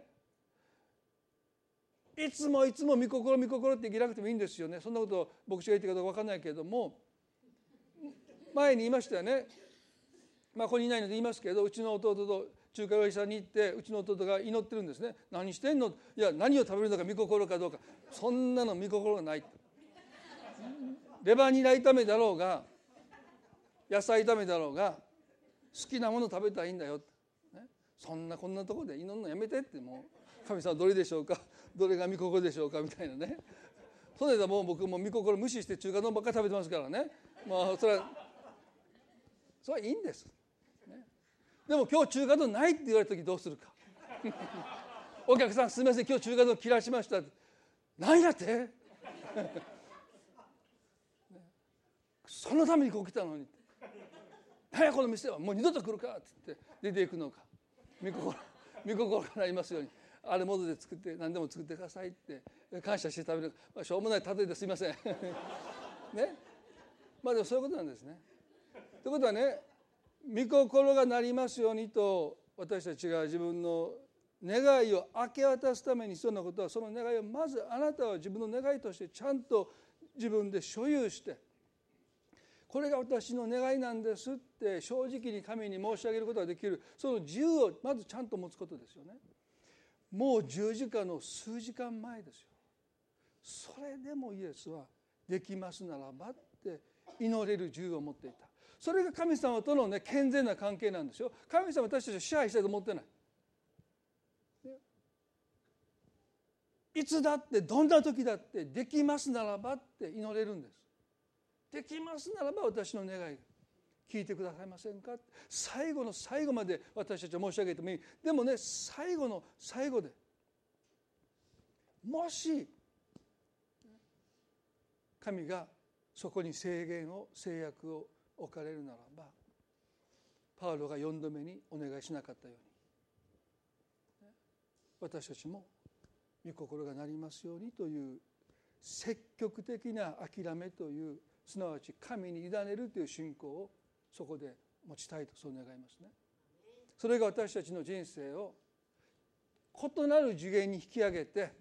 いつもいつも御心御心って言いなくてもいいんですよね。そんなこと牧師が言ってるかどうか分かんないけれども前に言いましたよね。まあここにいないので言いますけどうちの弟と中華料理屋さんに行ってうちの弟が祈ってるんですね。何してんの？いや何を食べるのか御心かどうか。そんなの御心がないレバニラ炒めだろうが野菜炒めだろうが好きなもの食べたらいいんだよ、ね、そんなこんなところで祈るのやめてってもう神様どれでしょうか？どれが御心でしょうか？みたいなね。それでもう僕も御心無視して中華丼ばっかり食べてますからね。まあそれはそれはいいんです、ね、でも今日中華丼ないって言われた時どうするか？*laughs* お客さんすみません今日中華丼切らしました何やって。*laughs* そのためにこう来たのに何やこの店はもう二度と来るかって言って出ていくのか。御心 *laughs* 御心がなりますように。あれ元で作って何でも作ってくださいって。感謝して食べる、まあ、しょうもない例えですいません。*laughs* ね。まあでもそういうことなんですね。ということはね御心がなりますようにと私たちが自分の願いを明け渡すために必要なことはその願いをまずあなたは自分の願いとしてちゃんと自分で所有してこれが私の願いなんですって正直に神に申し上げることができるその自由をまずちゃんと持つことですよね。もう十字架の数時間前ですよ。それでもイエスはできますならばって祈れる自由を持っていた。それが神様とのね健全な関係なんですよ。神様私たちを支配したいと思ってない。いつだってどんな時だってできますならばって祈れるんです。できますならば私の願い聞いてくださいませんか？最後の最後まで私たちは申し上げてもいい。でもね最後の最後でもし神がそこに制限を制約を置かれるならばパウロが4度目にお願いしなかったように私たちも御心がなりますようにという積極的な諦めというすなわち神に委ねるという信仰をそこで持ちたいとそう願いますね。それが私たちの人生を異なる次元に引き上げて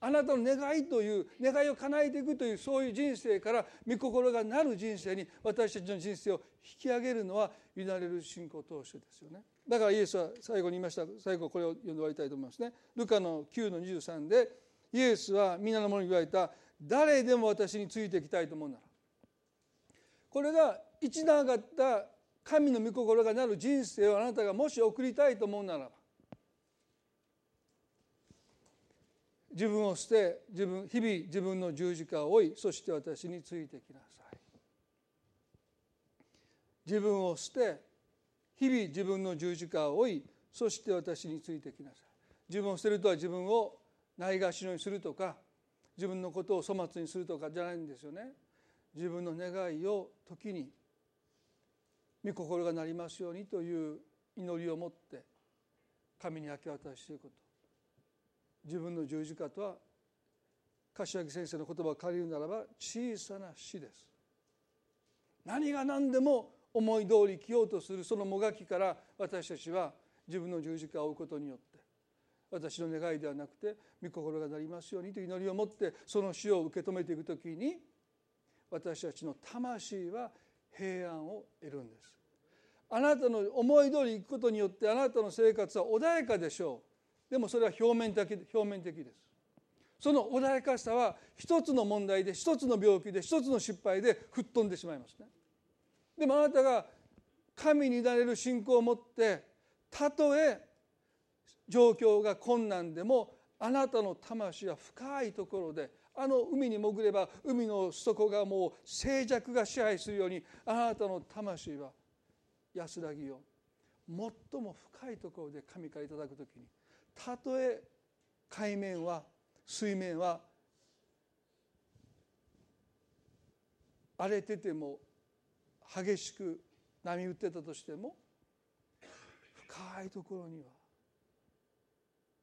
あなたの願いという願いを叶えていくというそういう人生から御心がなる人生に私たちの人生を引き上げるのは委ねる信仰投手ですよね。だからイエスは最後に言いました最後これを読んで終わりたいと思いますね。ルカの9の23でイエスは皆の者に言われた誰でも私についていきたいと思うならこれが一段上がった神の御心がなる人生をあなたがもし送りたいと思うならば自分を捨て自分日々自分の十字架を追いそして私についてきなさい。自分を捨て日々自分の十字架を追いそして私についてきなさい。自分を捨てるとは自分をないがしろにするとか自分のことを粗末にするとかじゃないんですよね。自分の願いを時に御心がなりますようにという祈りを持って神に明け渡していくこと。自分の十字架とは柏木先生の言葉を借りるならば小さな死です。何が何でも思い通り生きようとするそのもがきから私たちは自分の十字架を追うことによって私の願いではなくて御心がなりますようにという祈りを持ってその死を受け止めていくときに私たちの魂は平安を得るんです。あなたの思い通り行くことによってあなたの生活は穏やかでしょう。でもそれは表面的表面的です。その穏やかさは一つの問題で一つの病気で一つの失敗で吹っ飛んでしまいますね。でもあなたが神に委ねる信仰を持ってたとえ状況が困難でもあなたの魂は深いところであの海に潜れば海の底がもう静寂が支配するようにあなたの魂は安らぎを最も深いところで神からいただくときにたとえ海面は水面は荒れてても激しく波打ってたとしても深いところには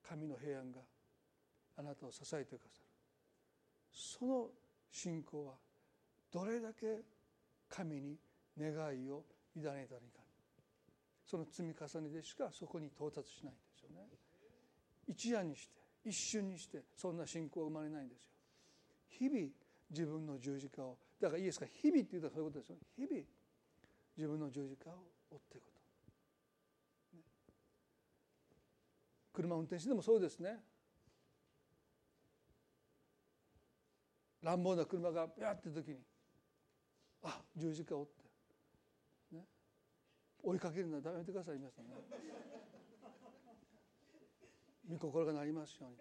神の平安があなたを支えてくださる。その信仰はどれだけ神に願いを委ねたらいか。その積み重ねでしかそこに到達しないんですよね。一夜にして一瞬にしてそんな信仰は生まれないんですよ。日々自分の十字架をだからいいですか日々って言うとそういうことですよ。日々自分の十字架を追っていくと、ね、車運転してでもそうですね。乱暴な車がビャって時にあ十字架を追って、ね、追いかけるのはやめてください皆さんね。御心がなりますように。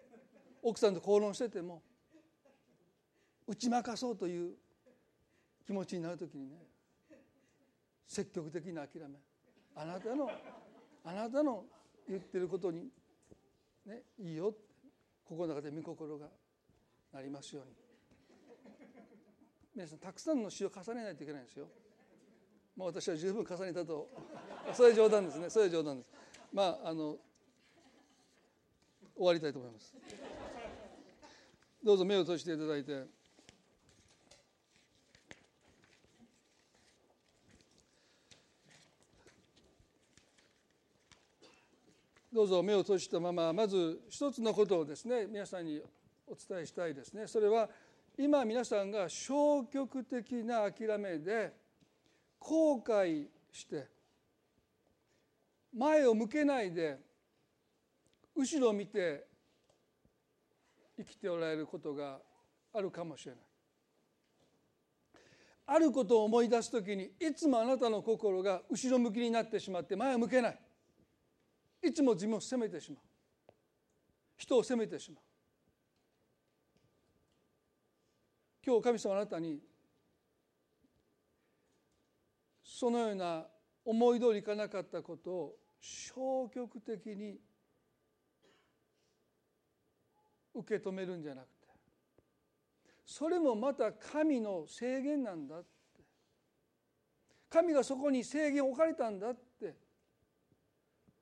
奥さんと口論してても打ち負かそうという気持ちになる時にね積極的な諦めあなたのあなたの言ってることに、ね、いいよ心の中で御心がなりますように。皆さんたくさんの詩を重ねないといけないんですよ。まあ、私は十分重ねたと *laughs* それ冗談ですねそれ冗談です。まああの終わりたいと思います。どうぞ目を閉じていただいて。どうぞ目を閉じたまままず一つのことをですね皆さんにお伝えしたいですねそれは今皆さんが消極的な諦めで後悔して前を向けないで後ろを見て生きておられることがあるかもしれない。あることを思い出す時にいつもあなたの心が後ろ向きになってしまって前を向けない。いつも自分を責めてしまう。人を責めてしまう。今日神様あなたにそのような思い通りいかなかったことを消極的に受け止めるんじゃなくてそれもまた神の制限なんだって。神がそこに制限を置かれたんだって。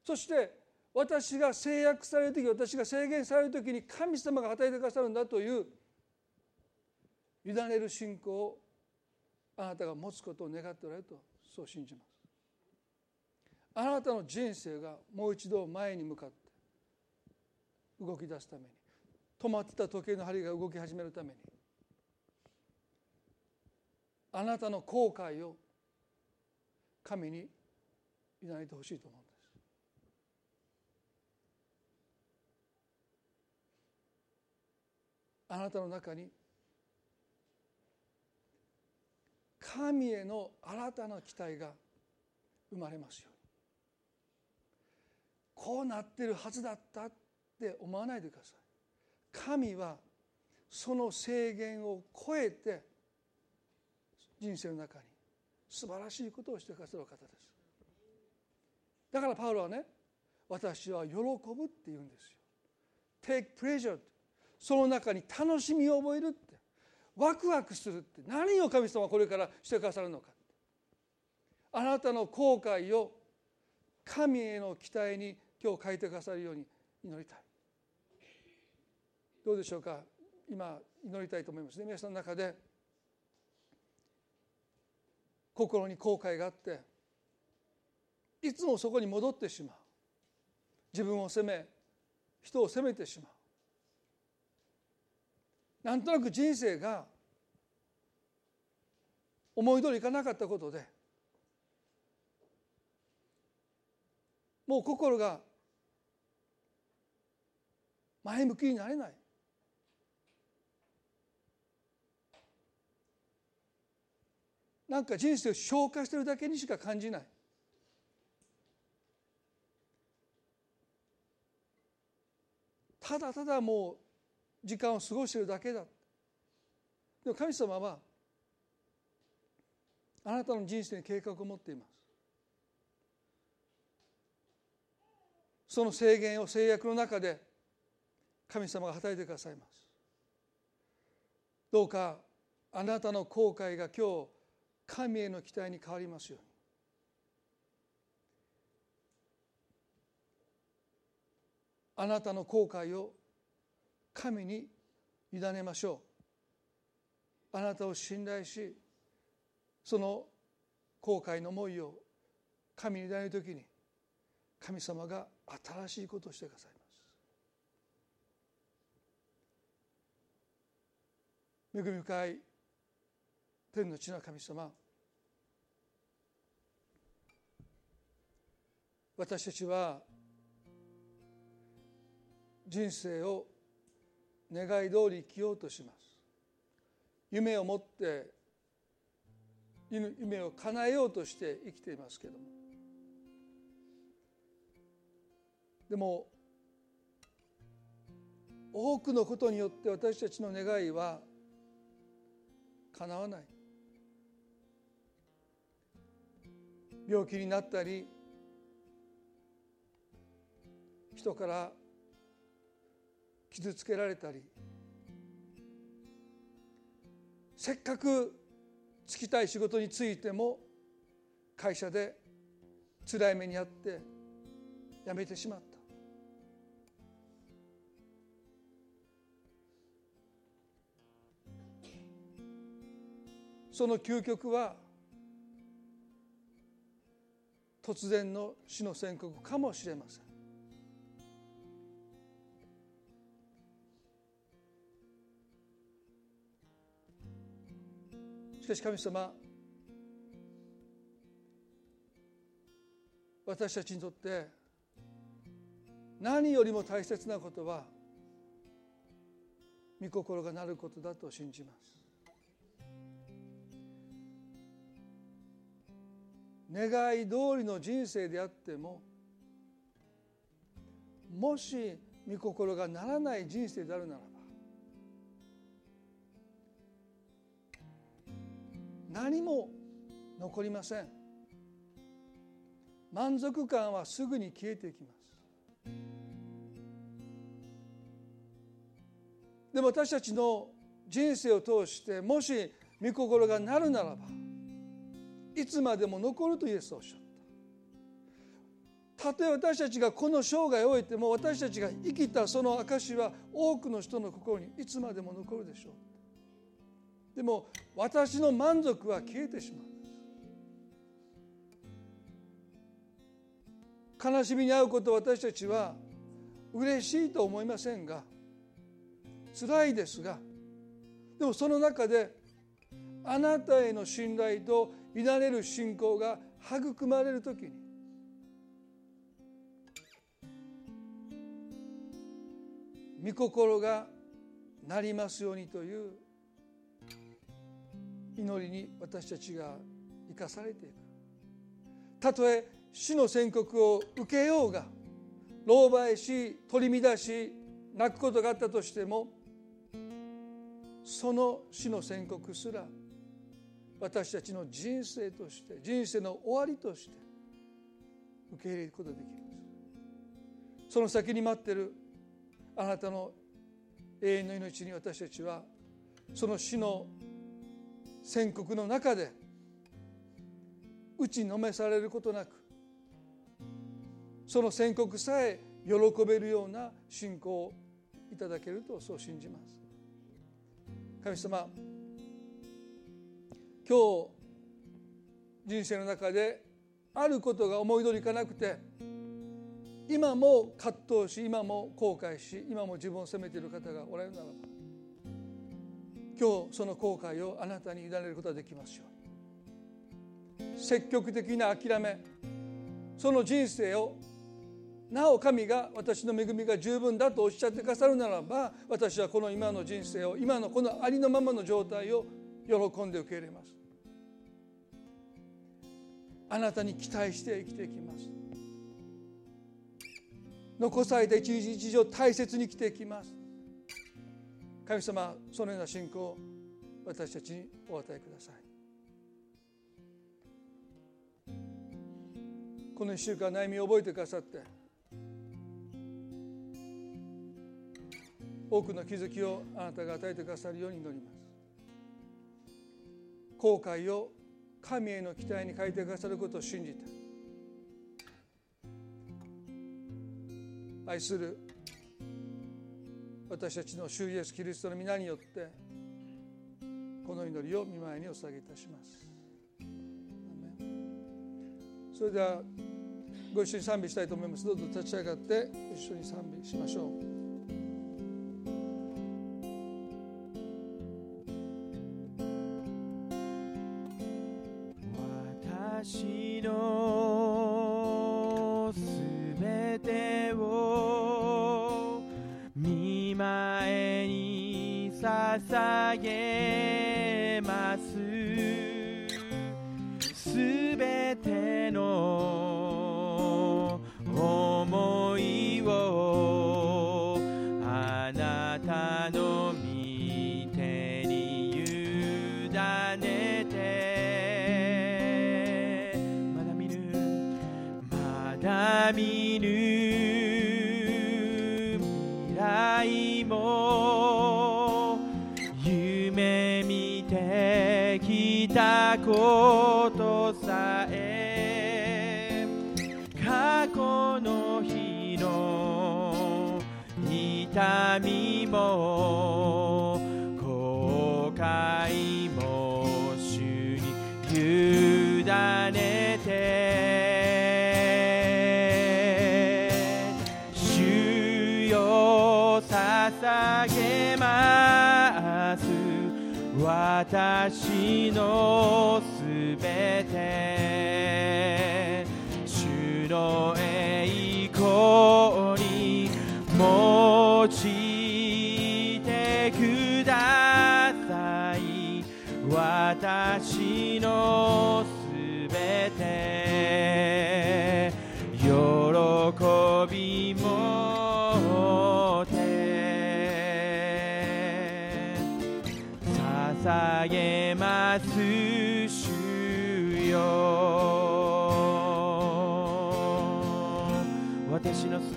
そして私が制約される時私が制限される時に神様が与えてくださるんだという委ねる信仰をあなたが持つことを願っておられるとそう信じます。あなたの人生がもう一度前に向かって動き出すために止まってた時計の針が動き始めるためにあなたの後悔を神に委ねてほしいと思うんです。あなたの中に神への新たな期待が生まれますように。こうなってるはずだったって思わないでください。神はその制限を超えて人生の中に素晴らしいことをしてくださる方です。だからパウロはね私は喜ぶ。って言うんですよ take pleasure その中に楽しみを覚える。ってワクワクするって。何を神様はこれからしてくださるのか。あなたの後悔を神への期待に今日変えてくださるように祈りたい。どうでしょうか。今祈りたいと思いますね。皆さんの中で。心に後悔があって。いつもそこに戻ってしまう。自分を責め人を責めてしまう。なんとなく人生が思い通りいかなかったことでもう心が前向きになれない。なんか人生を消化してるだけにしか感じない。ただただもう時間を過ごしているだけだ。でも神様はあなたの人生に計画を持っています。その制限を制約の中で神様が働いてくださいます。どうかあなたの後悔が今日神への期待に変わりますように。あなたの後悔を神に委ねましょう。あなたを信頼しその後悔の思いを神に委ねる時に神様が新しいことをしてくださいます。恵み深い天の地の神様私たちは人生を願い通り生きようとします。夢を持って夢を叶えようとして生きていますけども。でも多くのことによって私たちの願いは叶わない。病気になったり人から傷つけられたりせっかく就きたい仕事についても会社で辛い目にあって辞めてしまった。その究極は突然の死の宣告かもしれません。しかし神様私たちにとって何よりも大切なことは御心がなることだと信じます。願い通りの人生であってももし御心がならない人生であるならば何も残りません。満足感はすぐに消えていきます。でも私たちの人生を通してもし御心がなるならばいつまでも残るとイエスはおっしゃった。たとえ私たちがこの生涯を終えても私たちが生きたその証は多くの人の心にいつまでも残るでしょう。でも私の満足は消えてしまう。悲しみに遭うこと私たちは嬉しいと思いませんが辛いですがでもその中であなたへの信頼と委ねる信仰が育まれる時に御心がなりますようにという祈りに私たちが生かされていく。たとえ死の宣告を受けようが狼狽し取り乱し泣くことがあったとしてもその死の宣告すら私たちの人生として人生の終わりとして受け入れることができます。その先に待ってるあなたの永遠の命に私たちはその死の宣告の中で打ちのめされることなくその宣告さえ喜べるような信仰をいただけるとそう信じます。神様今日人生の中であることが思い通りいかなくて今も葛藤し今も後悔し今も自分を責めている方がおられるならば今日その後悔をあなたに委ねることができますように。積極的な諦めその人生をなお神が私の恵みが十分だとおっしゃってくださるならば私はこの今の人生を今のこのありのままの状態を喜んで受け入れます。あなたに期待して生きていきます。残された一日一日を大切に生きていきます。神様そのような信仰を私たちにお与えください。この1週間悩みを覚えてくださって多くの気づきをあなたが与えてくださるように祈ります。後悔を神への期待に変えてくださることを信じて愛する私たちの主イエスキリストの皆によってこの祈りを見舞いにお捧げいたします。それではご一緒に賛美したいと思います。どうぞ立ち上がって一緒に賛美しましょう。すべてのも後悔も主に委ねて主よ捧げます。私の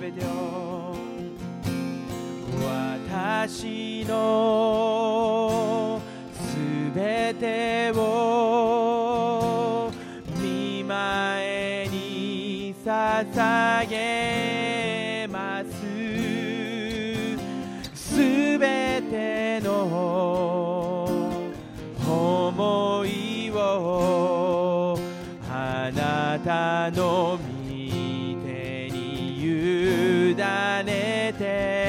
べてを私のすべてを見舞いに捧げます。すべての思いをあなたの御委ねて。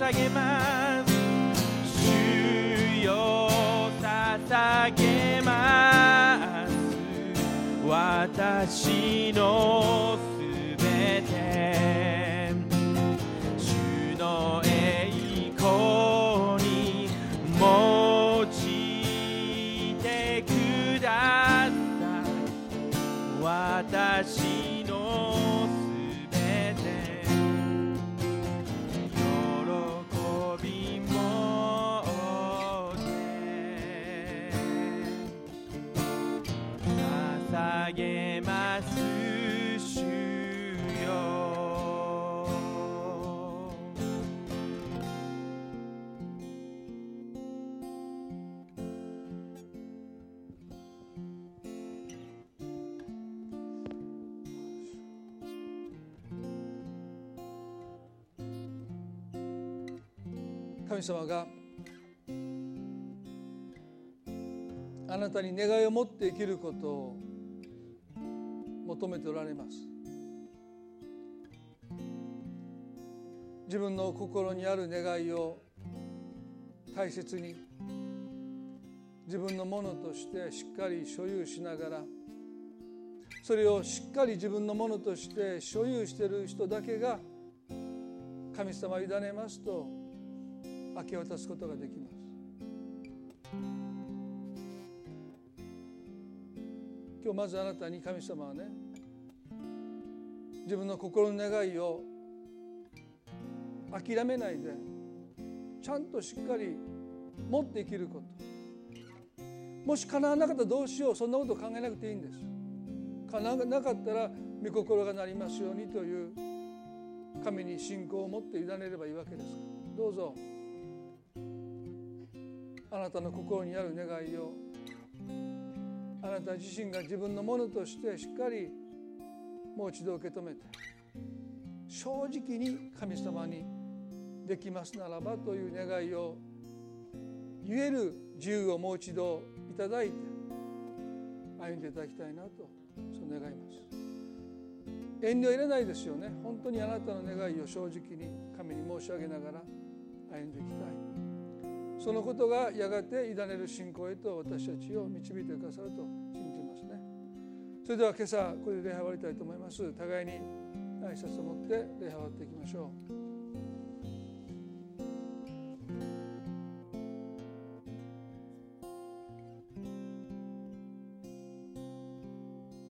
捧げます。主よ捧げます。私の神様があなたに願いを持って生きることを求めておられます。自分の心にある願いを大切に自分のものとしてしっかり所有しながらそれをしっかり自分のものとして所有している人だけが神様を委ねますと明け渡すことができます。今日まずあなたに神様はね自分の心の願いを諦めないでちゃんとしっかり持って生きること。もし叶わなかったらどうしよう。そんなこと考えなくていいんです。叶わなかったら御心がなりますようにという神に信仰を持って委ねればいいわけですどうぞ。なたの心にある願いを。あなた自身が自分のものとしてしっかりもう一度受け止めて正直に神様にできますならばという願いを言える自由をもう一度いただいて歩んでいただきたいなとそう願います。遠慮入れないですよね。本当にあなたの願いを正直に神に申し上げながら歩んでいきたい。そのことがやがて委ねる信仰へと私たちを導いてくださると信じますね。それでは今朝これで礼拝終わりたいと思います。互いに挨拶を持って礼拝終わっていきましょう。